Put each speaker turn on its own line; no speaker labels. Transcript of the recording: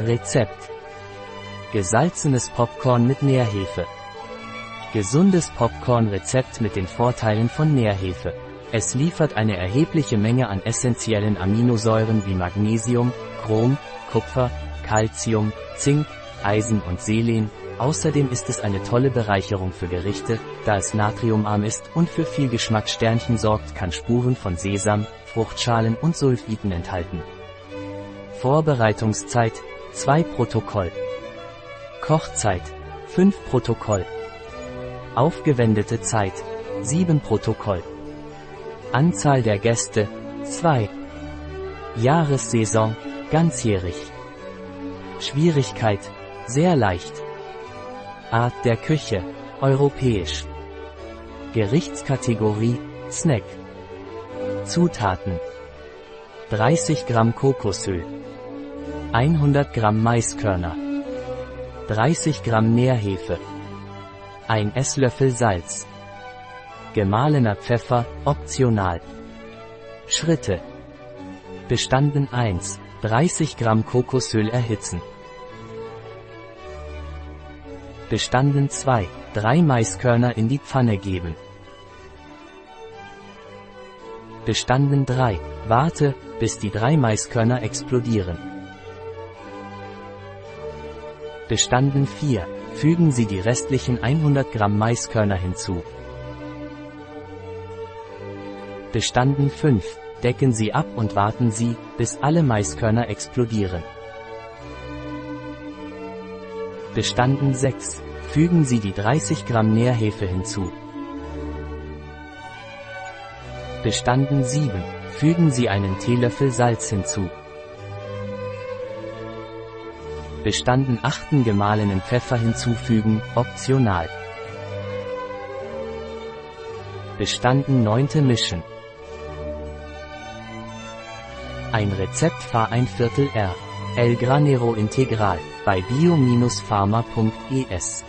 Rezept. Gesalzenes Popcorn mit Nährhefe. Gesundes Popcorn-Rezept mit den Vorteilen von Nährhefe. Es liefert eine erhebliche Menge an essentiellen Aminosäuren wie Magnesium, Chrom, Kupfer, Calcium, Zink, Eisen und Selen. Außerdem ist es eine tolle Bereicherung für Gerichte, da es natriumarm ist und für viel Geschmackssternchen sorgt, kann Spuren von Sesam, Fruchtschalen und Sulfiten enthalten. Vorbereitungszeit 2 Protokoll. Kochzeit 5 Protokoll. Aufgewendete Zeit 7 Protokoll. Anzahl der Gäste 2. Jahressaison ganzjährig. Schwierigkeit sehr leicht. Art der Küche europäisch. Gerichtskategorie Snack. Zutaten 30 Gramm Kokosöl 100 Gramm Maiskörner 30 Gramm Nährhefe 1 Esslöffel Salz Gemahlener Pfeffer, optional. Schritte. Bestanden 1 30 Gramm Kokosöl erhitzen. Bestanden 2 3 Maiskörner in die Pfanne geben. Bestanden 3 Warte, bis die drei Maiskörner explodieren. Bestanden 4. Fügen Sie die restlichen 100 Gramm Maiskörner hinzu. Bestanden 5. Decken Sie ab und warten Sie, bis alle Maiskörner explodieren. Bestanden 6. Fügen Sie die 30 Gramm Nährhefe hinzu. Bestanden 7. Fügen Sie einen Teelöffel Salz hinzu. Bestanden 8. gemahlenen Pfeffer hinzufügen, optional. Bestanden 9. mischen. Ein Rezept Fahr ein Viertel R. El Granero Integral bei bio-pharma.es